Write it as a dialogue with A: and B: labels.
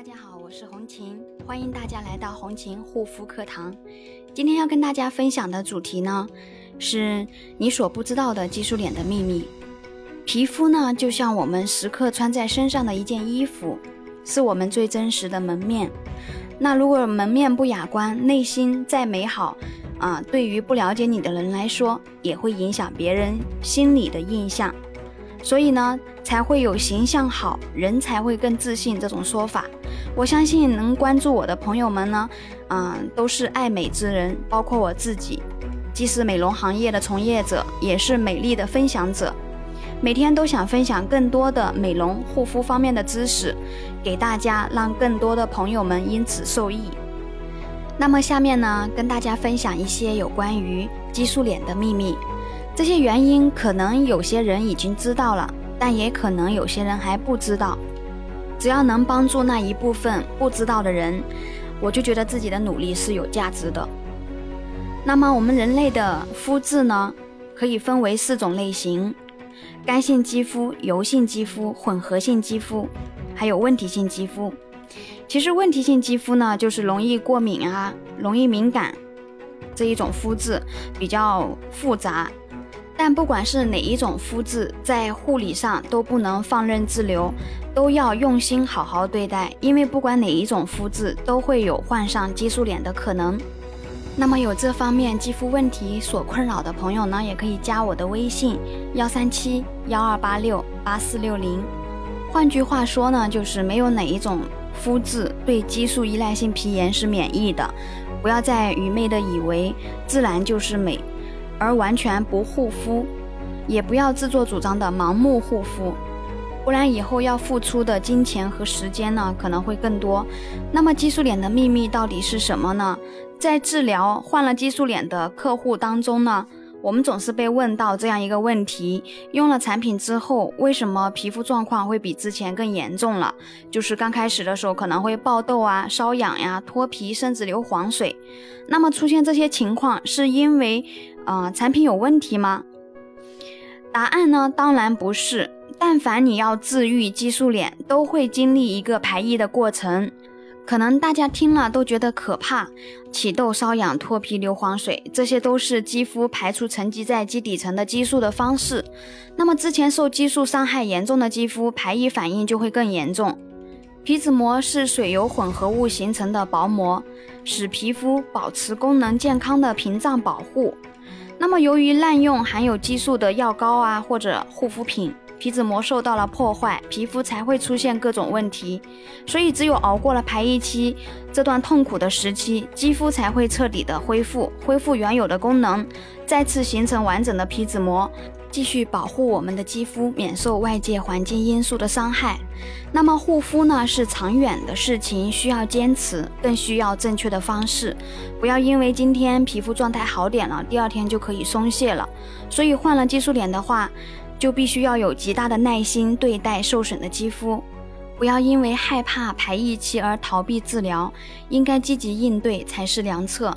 A: 大家好，我是红琴，欢迎大家来到红琴护肤课堂。今天要跟大家分享的主题呢，是你所不知道的激素脸的秘密。皮肤呢，就像我们时刻穿在身上的一件衣服，是我们最真实的门面。那如果门面不雅观，内心再美好，啊，对于不了解你的人来说，也会影响别人心里的印象。所以呢，才会有形象好人才会更自信这种说法。我相信能关注我的朋友们呢，嗯，都是爱美之人，包括我自己，既是美容行业的从业者，也是美丽的分享者。每天都想分享更多的美容护肤方面的知识给大家，让更多的朋友们因此受益。那么下面呢，跟大家分享一些有关于激素脸的秘密。这些原因可能有些人已经知道了，但也可能有些人还不知道。只要能帮助那一部分不知道的人，我就觉得自己的努力是有价值的。那么我们人类的肤质呢，可以分为四种类型：干性肌肤、油性肌肤、混合性肌肤，还有问题性肌肤。其实问题性肌肤呢，就是容易过敏啊，容易敏感这一种肤质，比较复杂。但不管是哪一种肤质，在护理上都不能放任自流，都要用心好好对待。因为不管哪一种肤质，都会有患上激素脸的可能。那么有这方面肌肤问题所困扰的朋友呢，也可以加我的微信幺三七幺二八六八四六零。换句话说呢，就是没有哪一种肤质对激素依赖性皮炎是免疫的。不要再愚昧的以为自然就是美。而完全不护肤，也不要自作主张的盲目护肤，不然以后要付出的金钱和时间呢可能会更多。那么激素脸的秘密到底是什么呢？在治疗患了激素脸的客户当中呢？我们总是被问到这样一个问题：用了产品之后，为什么皮肤状况会比之前更严重了？就是刚开始的时候可能会爆痘啊、瘙痒呀、脱皮，甚至流黄水。那么出现这些情况，是因为呃产品有问题吗？答案呢，当然不是。但凡你要治愈激素脸，都会经历一个排异的过程。可能大家听了都觉得可怕，起痘、瘙痒、脱皮、流黄水，这些都是肌肤排出沉积在基底层的激素的方式。那么之前受激素伤害严重的肌肤，排异反应就会更严重。皮脂膜是水油混合物形成的薄膜，使皮肤保持功能健康的屏障保护。那么由于滥用含有激素的药膏啊，或者护肤品。皮脂膜受到了破坏，皮肤才会出现各种问题。所以，只有熬过了排异期这段痛苦的时期，肌肤才会彻底的恢复，恢复原有的功能，再次形成完整的皮脂膜，继续保护我们的肌肤免受外界环境因素的伤害。那么，护肤呢是长远的事情，需要坚持，更需要正确的方式。不要因为今天皮肤状态好点了，第二天就可以松懈了。所以，患了激素脸的话，就必须要有极大的耐心对待受损的肌肤，不要因为害怕排异期而逃避治疗，应该积极应对才是良策。